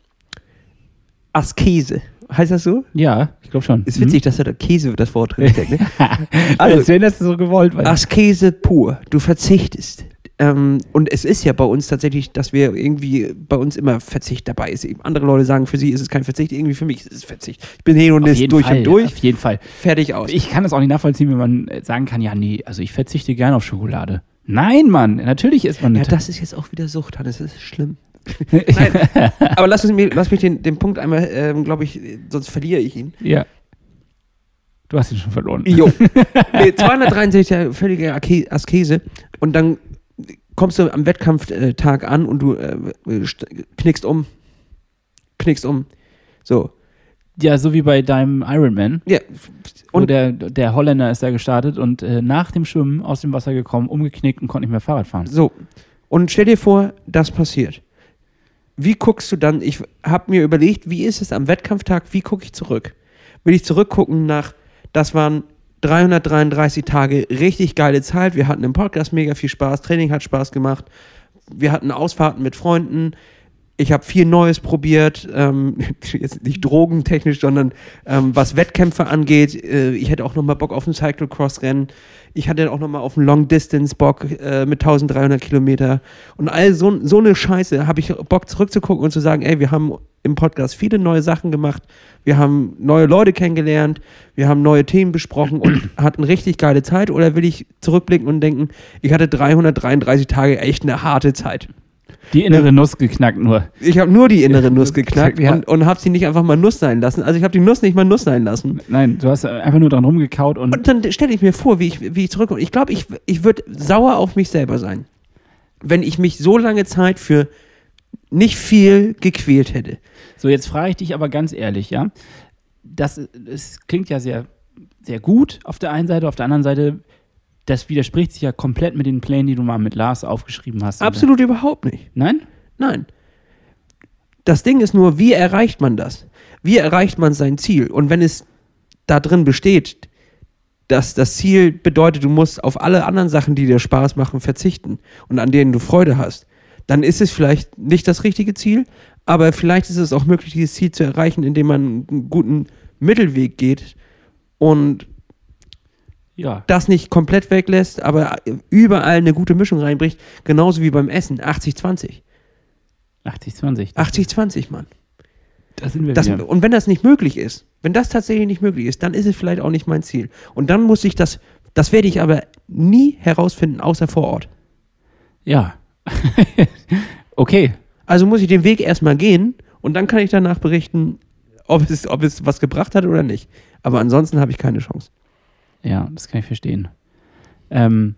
Askese. Heißt das so? Ja, ich glaube schon. Ist witzig, dass da der Käse das Wort drin steckt. Ne? Also, Also, wenn das so gewollt war. Askese pur. Du verzichtest. Ähm, und es ist ja bei uns tatsächlich, dass wir irgendwie bei uns immer Verzicht dabei ist. Andere Leute sagen, für sie ist es kein Verzicht, irgendwie für mich ist es Verzicht. Ich bin Hedonist durch Fall, und durch, Auf jeden Fall. fertig aus. Ich kann es auch nicht nachvollziehen, wenn man äh, sagen kann, ja, nee, also ich verzichte gerne auf Schokolade. Nein, Mann, natürlich ist man ja, nicht. das ist jetzt auch wieder Sucht, Hannes, das ist schlimm. Nein, aber lass, mir- lass mich den, den Punkt einmal, ähm, glaube ich, sonst verliere ich ihn. ja. Du hast ihn schon verloren. Jo. Nee, 263 Tage völlige Askese und dann kommst du am Wettkampftag an und du äh, st- knickst um. Knickst um. So. Ja, so wie bei deinem Ironman. Ja. Und Und der, der Holländer ist da gestartet und äh, nach dem Schwimmen aus dem Wasser gekommen, umgeknickt und konnte nicht mehr Fahrrad fahren. so. Und stell dir vor, das passiert. Wie guckst du dann? Ich habe mir überlegt, wie ist es am Wettkampftag? Wie gucke ich zurück? Will ich zurückgucken nach, das waren 333 Tage richtig geile Zeit. Wir hatten im Podcast mega viel Spaß. Training hat Spaß gemacht. Wir hatten Ausfahrten mit Freunden. Ich habe viel Neues probiert, ähm, jetzt nicht drogentechnisch, sondern ähm, was Wettkämpfe angeht. Äh, ich hätte auch noch mal Bock auf ein Cyclocross-Rennen. Ich hatte auch noch mal auf einen Long Distance Bock äh, mit 1300 Kilometer und all so, so eine Scheiße habe ich Bock zurückzugucken und zu sagen, ey, wir haben im Podcast viele neue Sachen gemacht, wir haben neue Leute kennengelernt, wir haben neue Themen besprochen und hatten richtig geile Zeit. Oder will ich zurückblicken und denken, ich hatte 333 Tage echt eine harte Zeit. Die innere Nuss geknackt nur. Ich habe nur die innere Nuss geknackt Ja. und, und habe sie nicht einfach mal Nuss sein lassen. Also ich habe die Nuss nicht mal Nuss sein lassen. Nein, du hast einfach nur dran rumgekaut und, Und dann stelle ich mir vor, wie ich, wie ich zurückkomme. Ich glaube, ich, ich würde sauer auf mich selber sein, wenn ich mich so lange Zeit für nicht viel gequält hätte. So, jetzt frage ich dich aber ganz ehrlich, ja. Das, das klingt ja sehr, sehr gut auf der einen Seite, auf der anderen Seite, das widerspricht sich ja komplett mit den Plänen, die du mal mit Lars aufgeschrieben hast. Absolut überhaupt nicht. Nein? Nein. Das Ding ist nur, wie erreicht man das? Wie erreicht man sein Ziel? Und wenn es da drin besteht, dass das Ziel bedeutet, du musst auf alle anderen Sachen, die dir Spaß machen, verzichten und an denen du Freude hast, dann ist es vielleicht nicht das richtige Ziel, aber vielleicht ist es auch möglich, dieses Ziel zu erreichen, indem man einen guten Mittelweg geht und Ja. das nicht komplett weglässt, aber überall eine gute Mischung reinbricht, genauso wie beim Essen. 80-20. 80, 20. 80-20, Mann. Da sind wir Das, wieder. und wenn das nicht möglich ist, wenn das tatsächlich nicht möglich ist, dann ist es vielleicht auch nicht mein Ziel. Und dann muss ich das, das werde ich aber nie herausfinden, außer vor Ort. Ja. okay. Also muss ich den Weg erstmal gehen und dann kann ich danach berichten, ob es, ob es was gebracht hat oder nicht. Aber ansonsten habe ich keine Chance. Ja, das kann ich verstehen. Ähm,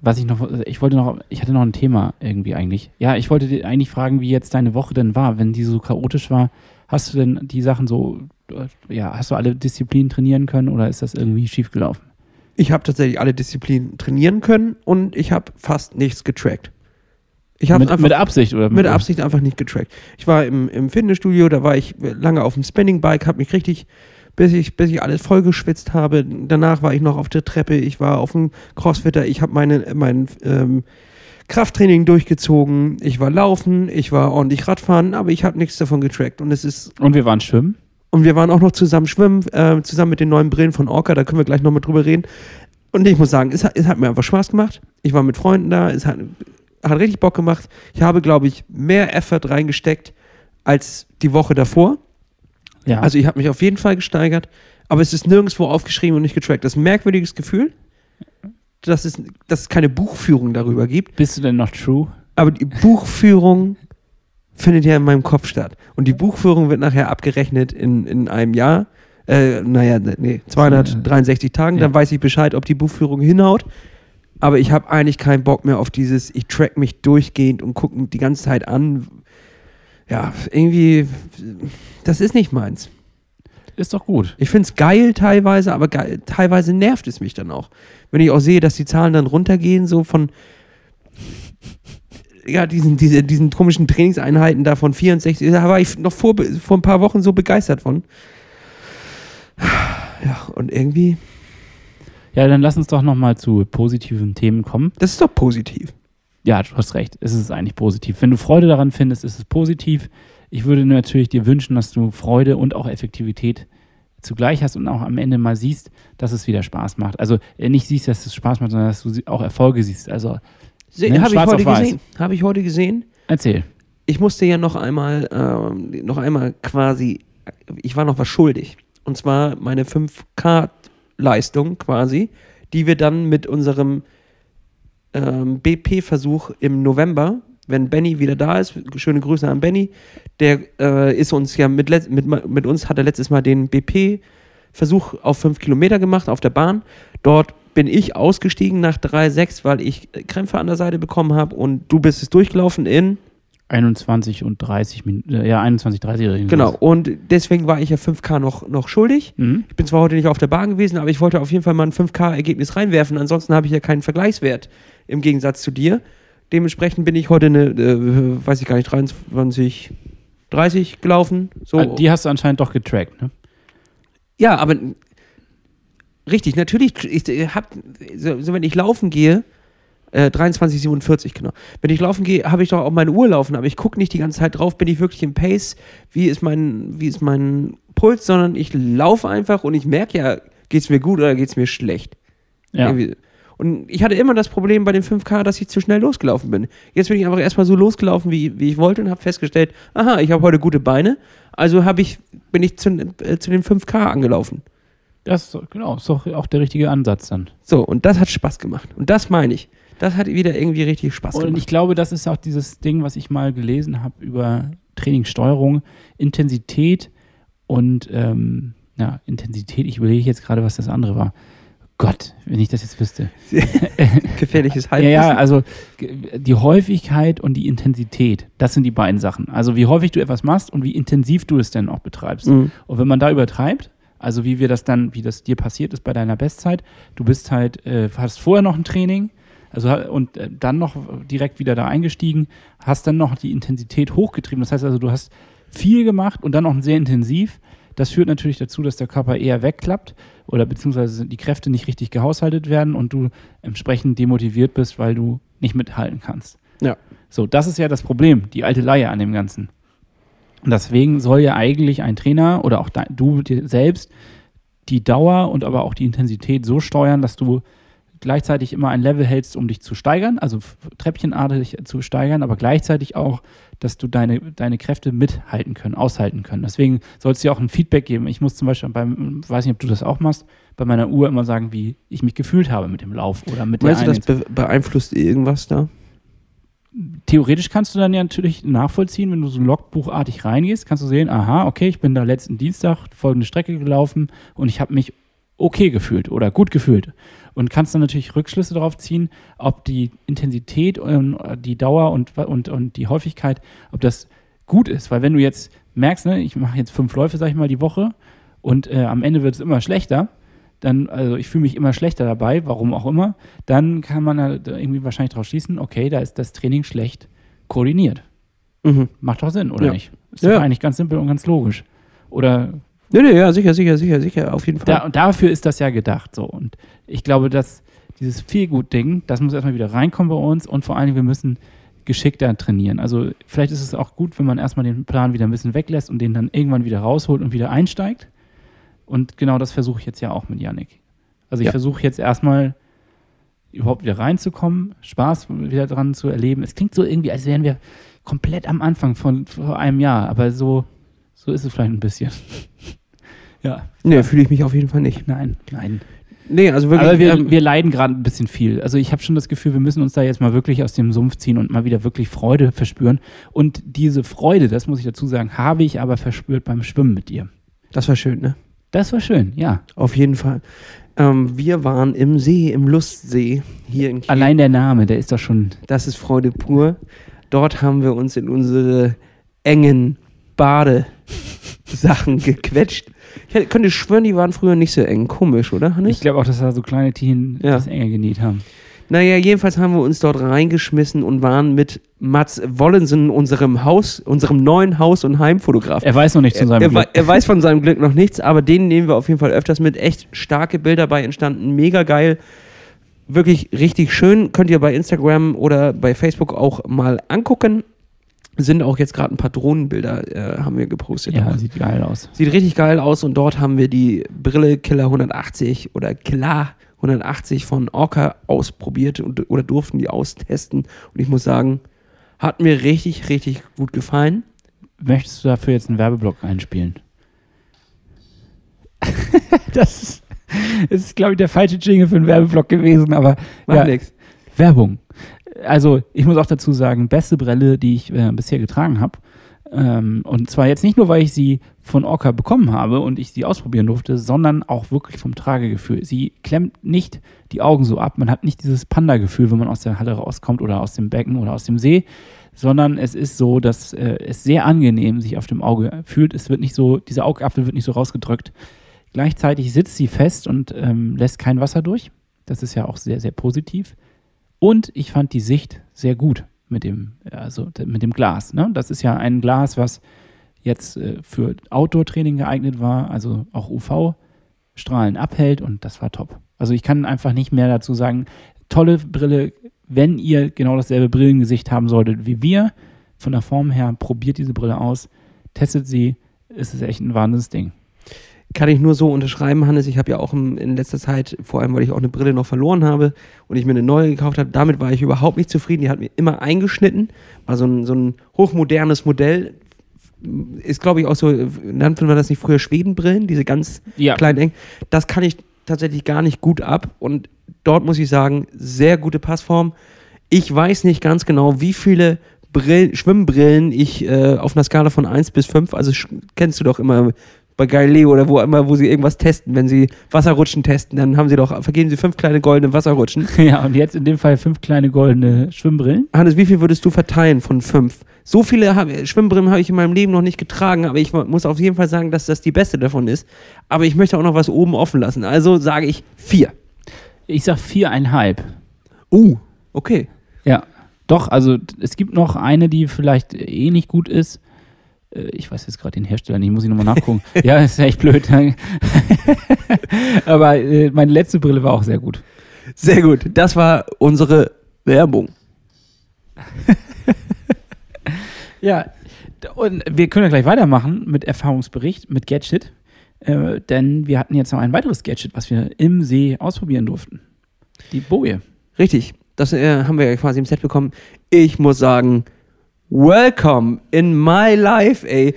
was ich noch, ich wollte noch, ich hatte noch ein Thema irgendwie eigentlich. Ja, ich wollte eigentlich fragen, wie jetzt deine Woche denn war, wenn die so chaotisch war. Hast du denn die Sachen so, ja, hast du alle Disziplinen trainieren können oder ist das irgendwie schiefgelaufen? Ich habe tatsächlich alle Disziplinen trainieren können und ich habe fast nichts getrackt. Ich habe Mit, einfach mit Absicht oder mit Absicht einfach nicht getrackt. Ich war im, im Fitnessstudio, da war ich lange auf dem Spinning-Bike, habe mich richtig, bis ich, bis ich alles vollgeschwitzt habe. Danach war ich noch auf der Treppe, ich war auf dem Crossfitter, ich habe meine, mein ähm, Krafttraining durchgezogen, ich war laufen, ich war ordentlich Radfahren, aber ich habe nichts davon getrackt. Und es ist Und wir waren schwimmen. und wir waren auch noch zusammen schwimmen, äh, zusammen mit den neuen Brillen von Orca, da können wir gleich nochmal drüber reden. Und ich muss sagen, es hat, es hat mir einfach Spaß gemacht. Ich war mit Freunden da, es hat, hat richtig Bock gemacht. Ich habe, glaube ich, mehr Effort reingesteckt als die Woche davor. Ja. Also ich habe mich auf jeden Fall gesteigert, aber es ist nirgendwo aufgeschrieben und nicht getrackt. Das ist ein merkwürdiges Gefühl, dass es, dass es keine Buchführung darüber gibt. bist du denn noch true? Aber die Buchführung findet ja in meinem Kopf statt. Und die Buchführung wird nachher abgerechnet in, in einem Jahr. Äh, naja, nee, 263 Tagen. Ja. Dann weiß ich Bescheid, ob die Buchführung hinhaut. Aber ich habe eigentlich keinen Bock mehr auf dieses, ich track mich durchgehend und gucke die ganze Zeit an. Ja, irgendwie, das ist nicht meins. Ist doch gut. Ich finde es geil teilweise, aber geil, teilweise nervt es mich dann auch. Wenn ich auch sehe, dass die Zahlen dann runtergehen, so von ja, diesen, diese, diesen komischen Trainingseinheiten da von 64, da war ich noch vor, vor ein paar Wochen so begeistert von. Ja, und irgendwie, Ja, dann lass uns doch nochmal zu positiven Themen kommen. das ist doch positiv. Ja, du hast recht. Es ist eigentlich positiv. Wenn du Freude daran findest, ist es positiv. Ich würde natürlich dir wünschen, dass du Freude und auch Effektivität zugleich hast und auch am Ende mal siehst, dass es wieder Spaß macht. Also äh, nicht siehst, dass es Spaß macht, sondern dass du auch Erfolge siehst. Also Se- Ne, Habe ich heute gesehen. Habe ich heute gesehen. erzähl. ich musste ja noch einmal, ähm, noch einmal quasi, ich war noch was schuldig. Und zwar meine 5K-Leistung quasi, die wir dann mit unserem ähm, BP-Versuch im November, wenn Benny wieder da ist, schöne Grüße an Benny, der äh, ist uns ja mit, mit, mit uns hat er letztes Mal den BP-Versuch auf 5 Kilometer gemacht auf der Bahn. Dort bin ich ausgestiegen nach 3,6, weil ich Krämpfe an der Seite bekommen habe und du bist es durchgelaufen in 21 und 30 Minuten, äh, ja, 21, 30 oder Genau, und deswegen war ich ja 5K noch, noch schuldig. Mhm. Ich bin zwar heute nicht auf der Bahn gewesen, aber ich wollte auf jeden Fall mal ein 5K-Ergebnis reinwerfen. Ansonsten habe ich ja keinen Vergleichswert im Gegensatz zu dir. Dementsprechend bin ich heute eine, äh, weiß ich gar nicht, 23, 30 gelaufen. So. Ah, Die hast du anscheinend doch getrackt, ne? ja, aber richtig, natürlich, ich hab, so, wenn ich laufen gehe, Äh, 23,47, genau. Wenn ich laufen gehe, habe ich doch auch meine Uhr laufen, aber ich gucke nicht die ganze Zeit drauf, bin ich wirklich im Pace, wie ist mein, wie ist mein Puls, sondern ich laufe einfach und ich merke ja, geht es mir gut oder geht es mir schlecht. Ja. Irgendwie. Und ich hatte immer das Problem bei dem 5K, dass ich zu schnell losgelaufen bin. Jetzt bin ich einfach erstmal so losgelaufen, wie, wie ich wollte und habe festgestellt, aha, ich habe heute gute Beine, also habe ich, bin ich zu, äh, zu dem 5K angelaufen. Das genau, ist doch auch der richtige Ansatz dann. So, und das hat Spaß gemacht. Und das meine ich. Das hat wieder irgendwie richtig Spaß Und gemacht. ich glaube, das ist auch dieses Ding, was ich mal gelesen habe über Trainingssteuerung, Intensität und ähm, ja, Intensität, ich überlege jetzt gerade, was das andere war. Gott, wenn ich das jetzt wüsste. Gefährliches Ja, Halbwissen. ja, also ge- die Häufigkeit und die Intensität, das sind die beiden Sachen. Also wie häufig du etwas machst und wie intensiv du es denn auch betreibst. Mhm. Und wenn man da übertreibt, also wie wir das dann, wie das dir passiert ist bei deiner Bestzeit, du bist halt, äh, hast vorher noch ein Training, also und äh, dann noch direkt wieder da eingestiegen, hast dann noch die Intensität hochgetrieben. Das heißt also, du hast viel gemacht und dann noch sehr intensiv. Das führt natürlich dazu, dass der Körper eher wegklappt oder beziehungsweise die Kräfte nicht richtig gehaushaltet werden und du entsprechend demotiviert bist, weil du nicht mithalten kannst. Ja. So, das ist ja das Problem, die alte Leier an dem Ganzen. Und deswegen soll ja eigentlich ein Trainer oder auch du dir selbst die Dauer und aber auch die Intensität so steuern, dass du gleichzeitig immer ein Level hältst, um dich zu steigern, also treppchenartig zu steigern, aber gleichzeitig auch, dass du deine, deine Kräfte mithalten können, aushalten können. Deswegen soll es dir auch ein Feedback geben. Ich muss zum Beispiel beim, weiß nicht, ob du das auch machst, bei meiner Uhr immer sagen, wie ich mich gefühlt habe mit dem Lauf oder mit Meinst du, der das be beeinflusst irgendwas da? theoretisch kannst du dann ja natürlich nachvollziehen, wenn du so logbuchartig reingehst, kannst du sehen, aha, okay, ich bin da letzten Dienstag folgende Strecke gelaufen und ich habe mich okay gefühlt oder gut gefühlt. Und kannst dann natürlich Rückschlüsse darauf ziehen, ob die Intensität, und die Dauer und, und, und die Häufigkeit, ob das gut ist. Weil wenn du jetzt merkst, ne, ich mache jetzt fünf Läufe, sag ich mal, die Woche und äh, am Ende wird es immer schlechter, dann, also ich fühle mich immer schlechter dabei, warum auch immer, dann kann man da irgendwie wahrscheinlich daraus schließen, okay, da ist das Training schlecht koordiniert. Mhm. Macht doch Sinn, oder Ja. nicht? Ist Ja. eigentlich ganz simpel und ganz logisch. Oder Nee, nee, ja, sicher, sicher, sicher, sicher, auf jeden Fall. da, und dafür ist das ja gedacht. So. Und ich glaube, dass dieses Feelgood-Ding, das muss erstmal wieder reinkommen bei uns und vor allen Dingen, wir müssen geschickter trainieren. Also vielleicht ist es auch gut, wenn man erstmal den Plan wieder ein bisschen weglässt und den dann irgendwann wieder rausholt und wieder einsteigt. Und genau das versuche ich jetzt ja auch mit Yannick. Also ich Ja. versuche jetzt erstmal überhaupt wieder reinzukommen, Spaß wieder dran zu erleben. Es klingt so irgendwie, als wären wir komplett am Anfang von vor einem Jahr, aber so, so ist es vielleicht ein bisschen. ja, nee, fühle ich mich auf jeden Fall nicht. nein, nein. Nee, also wirklich. Aber wir, ähm, wir leiden gerade ein bisschen viel. Also ich habe schon das Gefühl, wir müssen uns da jetzt mal wirklich aus dem Sumpf ziehen und mal wieder wirklich Freude verspüren. Und diese Freude, das muss ich dazu sagen, habe ich aber verspürt beim Schwimmen mit dir. das war schön, ne? Das war schön, ja. Auf jeden Fall. Ähm, wir waren im See, im Lustsee, hier in Kiel. Allein der Name, der ist doch schon. Das ist Freude pur. Dort haben wir uns in unsere engen Badesachen gequetscht. Ich hätte- könnte schwören, die waren früher nicht so eng. Komisch, oder, Ich Hannes? glaube auch, dass da so kleine Tieren Ja. das enger genäht haben. Naja, jedenfalls haben wir uns dort reingeschmissen und waren mit Mats Wollensen, unserem Haus, unserem neuen Haus- und Heimfotograf. Er weiß noch nicht zu seinem er, Glück. er weiß von seinem Glück noch nichts, aber den nehmen wir auf jeden Fall öfters mit. Echt starke Bilder bei entstanden, mega geil. Wirklich richtig schön. Könnt ihr bei Instagram oder bei Facebook auch mal angucken. Sind auch jetzt gerade ein paar Drohnenbilder, äh, haben wir gepostet. Ja, sieht geil aus. Sieht richtig geil aus und dort haben wir die Brille Killer 180 oder Killer 180 von Orca ausprobiert und, oder durften die austesten. Und ich muss sagen, hat mir richtig, richtig gut gefallen. Möchtest du dafür jetzt einen Werbeblock einspielen? das ist, ist glaube ich, der falsche Jingle für einen Werbeblock gewesen, aber Macht ja, nix. Werbung. Also, ich muss auch dazu sagen, beste Brille, die ich äh, bisher getragen habe. Ähm, und zwar jetzt nicht nur, weil ich sie von Orca bekommen habe und ich sie ausprobieren durfte, sondern auch wirklich vom Tragegefühl. Sie klemmt nicht die Augen so ab. Man hat nicht dieses Panda-Gefühl, wenn man aus der Halle rauskommt oder aus dem Becken oder aus dem See, sondern es ist so, dass äh, es sehr angenehm sich auf dem Auge fühlt. Es wird nicht so, dieser Augapfel wird nicht so rausgedrückt. Gleichzeitig sitzt sie fest und ähm, lässt kein Wasser durch. Das ist ja auch sehr, sehr positiv. Und ich fand die Sicht sehr gut mit dem, also mit dem Glas. Ne? Das ist ja ein Glas, was jetzt äh, für Outdoor-Training geeignet war, also auch UV-Strahlen abhält und das war top. Also ich kann einfach nicht mehr dazu sagen. Tolle Brille, wenn ihr genau dasselbe Brillengesicht haben solltet wie wir, von der Form her, probiert diese Brille aus, testet sie, es ist echt ein wahnsinniges Ding. Kann ich nur so unterschreiben, Hannes. Ich habe ja auch in letzter Zeit, vor allem weil ich auch eine Brille noch verloren habe und ich mir eine neue gekauft habe, damit war ich überhaupt nicht zufrieden. Die hat mir immer eingeschnitten. War so ein, so ein hochmodernes Modell. Ist, glaube ich, auch so, nannte man das nicht früher Schwedenbrillen, diese ganz Ja. kleinen eng. Das kann ich tatsächlich gar nicht gut ab. Und dort muss ich sagen, sehr gute Passform. Ich weiß nicht ganz genau, wie viele Brillen, Schwimmbrillen ich äh, auf einer Skala von 1 bis 5, also kennst du doch immer bei Galileo oder wo immer, wo sie irgendwas testen, wenn sie Wasserrutschen testen, dann haben sie doch, vergeben sie fünf kleine goldene Wasserrutschen. Ja, und jetzt in dem Fall fünf kleine goldene Schwimmbrillen. Hannes, wie viel würdest du verteilen von fünf? So viele hab, Schwimmbrillen habe ich in meinem Leben noch nicht getragen, aber ich muss auf jeden Fall sagen, dass das die beste davon ist. Aber ich möchte auch noch was oben offen lassen. Also sage ich vier. Ich sag viereinhalb. Uh, okay. Ja, doch, also es gibt noch eine, die vielleicht eh nicht gut ist. Äh, Ich weiß jetzt gerade den Hersteller nicht, muss ich nochmal nachgucken. ja, ist echt blöd. Aber äh, meine letzte Brille war auch sehr gut. Sehr gut. Das war unsere Werbung. Ja, und wir können ja gleich weitermachen mit Erfahrungsbericht, mit Gadget. Äh, denn wir hatten jetzt noch ein weiteres Gadget, was wir im See ausprobieren durften. Die Boje. Richtig. Das äh, haben wir ja quasi im Set bekommen. Ich muss sagen, welcome in my life, ey.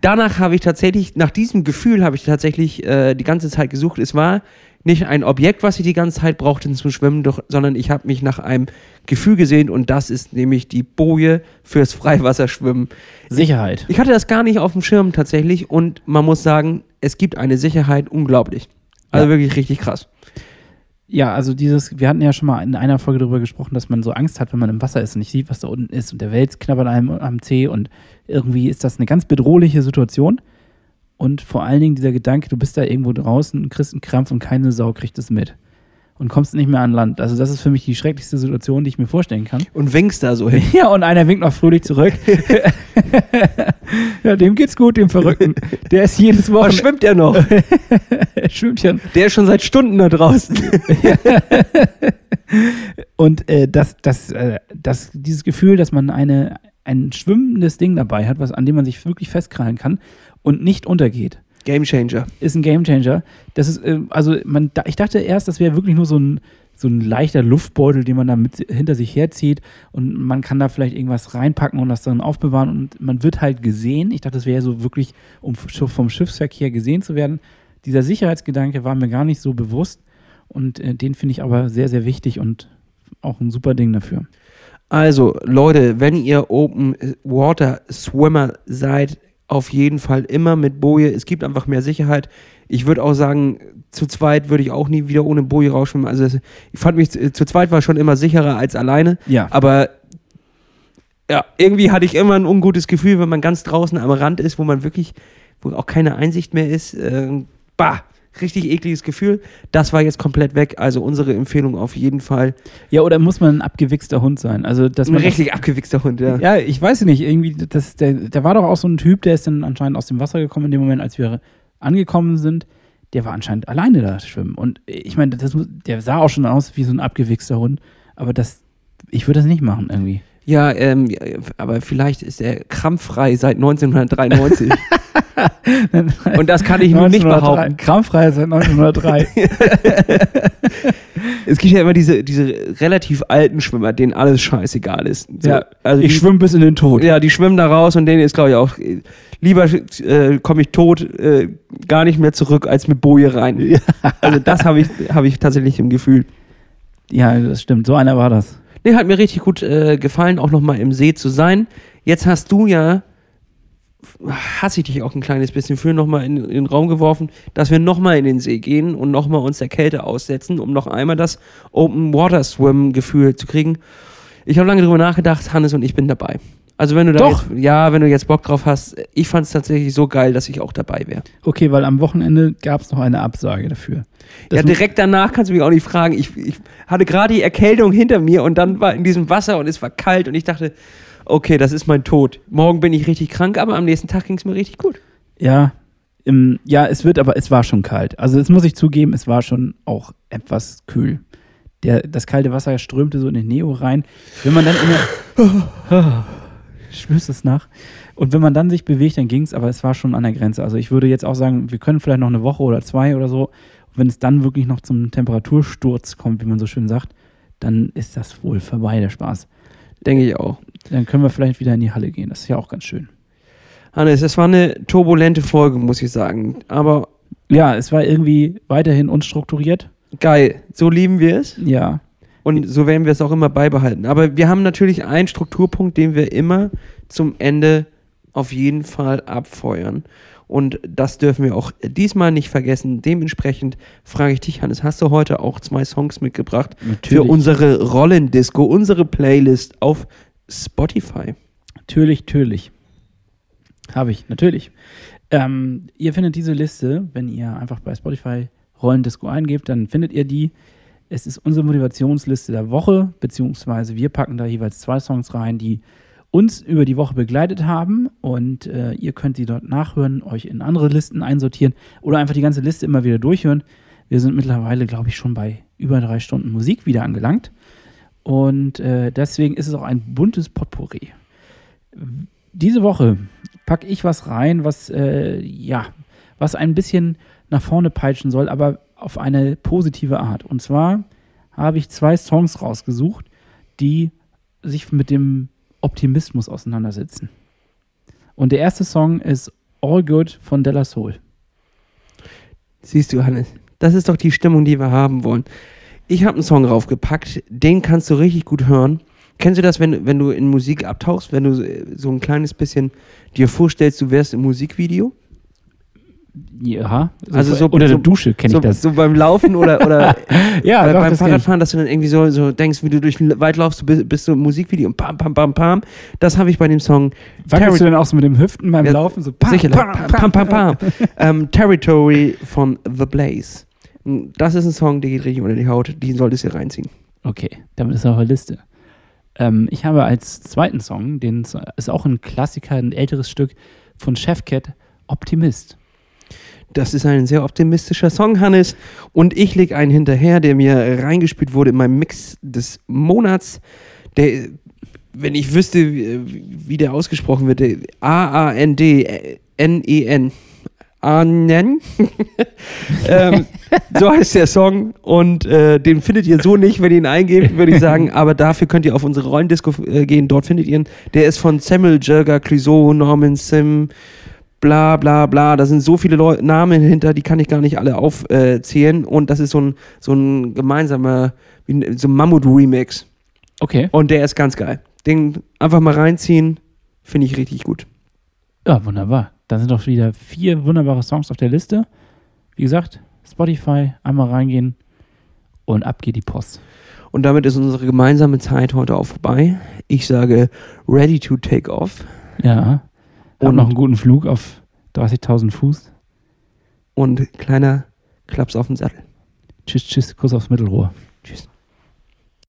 Danach habe ich tatsächlich, nach diesem Gefühl habe ich tatsächlich äh, die ganze Zeit gesucht. Es war nicht ein Objekt, was ich die ganze Zeit brauchte zum Schwimmen, doch, sondern ich habe mich nach einem Gefühl gesehen und das ist nämlich die Boje fürs Freiwasserschwimmen. Sicherheit. Ich hatte das gar nicht auf dem Schirm tatsächlich und man muss sagen, es gibt eine Sicherheit unglaublich. Also Ja. wirklich richtig krass. Ja, also dieses, wir hatten ja schon mal in einer Folge darüber gesprochen, dass man so Angst hat, wenn man im Wasser ist und nicht sieht, was da unten ist und der Wels knabbert einem am Zeh und irgendwie ist das eine ganz bedrohliche Situation. Und vor allen Dingen dieser Gedanke, du bist da irgendwo draußen, kriegst einen Krampf und keine Sau kriegt es mit. Und kommst nicht mehr an Land. Also das ist für mich die schrecklichste Situation, die ich mir vorstellen kann. Und winkst da so hin. Ja, und einer winkt noch fröhlich zurück. ja, dem geht's gut, dem Verrückten. Der ist jedes Was Wochenende. schwimmt der noch? Er schwimmt ja Der ist schon seit Stunden da draußen. Und äh, das, das, äh, das, dieses Gefühl, dass man eine, ein schwimmendes Ding dabei hat, was, an dem man sich wirklich festkrallen kann und nicht untergeht, Game Changer. ist ein Gamechanger. Das ist, äh, also man, da, ich dachte erst, das wäre wirklich nur so ein, so ein leichter Luftbeutel, den man da mit, hinter sich herzieht und man kann da vielleicht irgendwas reinpacken und das dann aufbewahren und man wird halt gesehen. Ich dachte, das wäre so wirklich, um vom Schiffsverkehr gesehen zu werden. Dieser Sicherheitsgedanke war mir gar nicht so bewusst und äh, den finde ich aber sehr, sehr wichtig und auch ein super Ding dafür. Also, Leute, wenn ihr Open Water Swimmer seid, auf jeden Fall immer mit Boje. Es gibt einfach mehr Sicherheit. Ich würde auch sagen, zu zweit würde ich auch nie wieder ohne Boje rausschwimmen. Also, ich fand mich, zu zu zweit war schon immer sicherer als alleine. Ja. Aber ja, irgendwie hatte ich immer ein ungutes Gefühl, wenn man ganz draußen am Rand ist, wo man wirklich, wo auch keine Einsicht mehr ist. Äh, bah, richtig ekliges Gefühl. Das war jetzt komplett weg. Also unsere Empfehlung auf jeden Fall. Ja, oder muss man ein abgewichster Hund sein? Also, dass Ein man richtig abgewichster Hund, ja. Ja, ich weiß nicht, irgendwie, das, der, der war doch auch so ein Typ, der ist dann anscheinend aus dem Wasser gekommen in dem Moment, als wir angekommen sind. Der war anscheinend alleine da schwimmen. Und ich meine, das, der sah auch schon aus wie so ein abgewichster Hund. Aber das, ich würde das nicht machen irgendwie. Ja, ähm, ja, aber vielleicht ist er krampffrei seit 1993. Und das kann ich nun nicht 1903. behaupten. Krampffrei seit 1903. Es gibt ja immer diese, diese relativ alten Schwimmer, denen alles scheißegal ist. So, ja, also ich schwimme bis in den Tod. Ja, die schwimmen da raus und denen ist, glaube ich, auch lieber äh, komme ich tot äh, gar nicht mehr zurück, als mit Boje rein. Also das habe ich, hab ich tatsächlich im Gefühl. Ja, das stimmt. So einer war das. Nee, hat mir richtig gut äh, gefallen, auch nochmal im See zu sein. Jetzt hast du ja, hasse ich dich auch ein kleines bisschen für, nochmal in, in den Raum geworfen, dass wir nochmal in den See gehen und nochmal uns der Kälte aussetzen, um noch einmal das Open Water Swim Gefühl zu kriegen. Ich habe lange drüber nachgedacht, Hannes und ich bin dabei. Also wenn du da Doch. Jetzt, ja, wenn du jetzt Bock drauf hast, ich fand es tatsächlich so geil, dass ich auch dabei wäre. Okay, weil am Wochenende gab es noch eine Absage dafür. Das Ja, direkt danach kannst du mich auch nicht fragen. Ich, ich hatte gerade die Erkältung hinter mir und dann war in diesem Wasser und es war kalt und ich dachte, okay, das ist mein Tod. Morgen bin ich richtig krank, aber am nächsten Tag ging es mir richtig gut. Ja, im, ja, es wird, aber es war schon kalt. Also das muss ich zugeben, es war schon auch etwas kühl. Der, das kalte Wasser strömte so in den Neo rein. Wenn man dann in der. Spürst es nach? Und wenn man dann sich bewegt, dann ging es, aber es war schon an der Grenze. Also ich würde jetzt auch sagen, wir können vielleicht noch eine Woche oder zwei oder so. Und wenn es dann wirklich noch zum Temperatursturz kommt, wie man so schön sagt, dann ist das wohl vorbei, der Spaß. Denke ich auch. Dann können wir vielleicht wieder in die Halle gehen. Das ist ja auch ganz schön. Hannes, es war eine turbulente Folge, muss ich sagen. Aber Ja, es war irgendwie weiterhin unstrukturiert. geil. So lieben wir es. Ja. Und so werden wir es auch immer beibehalten. Aber wir haben natürlich einen Strukturpunkt, den wir immer zum Ende auf jeden Fall abfeuern. Und das dürfen wir auch diesmal nicht vergessen. Dementsprechend frage ich dich, Hannes, hast du heute auch zwei Songs mitgebracht für unsere Rollendisco, unsere Playlist auf Spotify? Natürlich, natürlich. Habe ich, natürlich. Ähm, ihr findet diese Liste, wenn ihr einfach bei Spotify Rollendisco eingebt, dann findet ihr die. Es ist unsere Motivationsliste der Woche, beziehungsweise wir packen da jeweils zwei Songs rein, die uns über die Woche begleitet haben und äh, ihr könnt sie dort nachhören, euch in andere Listen einsortieren oder einfach die ganze Liste immer wieder durchhören. Wir sind mittlerweile, glaube ich, schon bei über drei Stunden Musik wieder angelangt und äh, deswegen ist es auch ein buntes Potpourri. Diese Woche packe ich was rein, was äh, ja, was ein bisschen nach vorne peitschen soll, aber auf eine positive Art. Und zwar habe ich zwei Songs rausgesucht, die sich mit dem Optimismus auseinandersetzen. Und der erste Song ist All Good von Della Soul. Siehst du, Hannes, das ist doch die Stimmung, die wir haben wollen. Ich habe einen Song raufgepackt, den kannst du richtig gut hören. Kennst du das, wenn, wenn du in Musik abtauchst, wenn du so ein kleines bisschen dir vorstellst, du wärst im Musikvideo? Ja, Also so- unter der so- Dusche kenne so, ich das. so beim Laufen oder, oder ja, äh, doch, beim. Fahrradfahren, dass du dann irgendwie so, so denkst, wie du durch den Wald laufst, du bist, bist du im Musikvideo und pam, pam, pam, pam. Das habe ich bei dem Song Wackelst du denn auch so mit dem Hüften beim Ja, Laufen? So pam, Sicher, pam, pam, pam, pam, pam. ähm, Territory von The Blaze. Das ist ein Song, der geht richtig unter die Haut. Den solltest du reinziehen. Okay, damit ist er auf der Liste. Ähm, ich habe als zweiten Song, den ist auch ein Klassiker, ein älteres Stück von Chefcat, Optimist. Das ist ein sehr optimistischer Song, Hannes. Und ich lege einen hinterher, der mir reingespielt wurde in meinem Mix des Monats. Der, wenn ich wüsste, wie, der ausgesprochen wird, der A-A-N-D-N-E-N. Anen. ähm, so heißt der Song und äh, den findet ihr so nicht, wenn ihr ihn eingebt, würde ich sagen. Aber dafür könnt ihr auf unsere Rollendisco äh, gehen. Dort findet ihr ihn. Der ist von Samuel Jurger, Clouseau, Norman Sim, bla bla bla. Da sind so viele Leu Namen hinter, die kann ich gar nicht alle aufzählen. und das ist so ein, so ein gemeinsamer, so ein Mammut-Remix. Okay. Und der ist ganz geil. Den einfach mal reinziehen, finde ich richtig gut. Ja, wunderbar. Da sind doch wieder vier wunderbare Songs auf der Liste. Wie gesagt, Spotify, einmal reingehen und ab geht die Post. Und damit ist unsere gemeinsame Zeit heute auch vorbei. Ich sage ready to take off. Ja. Und noch einen guten Flug auf 30.000 Fuß. Und kleiner Klaps auf den Sattel. Tschüss, tschüss, Kuss aufs Mittelrohr.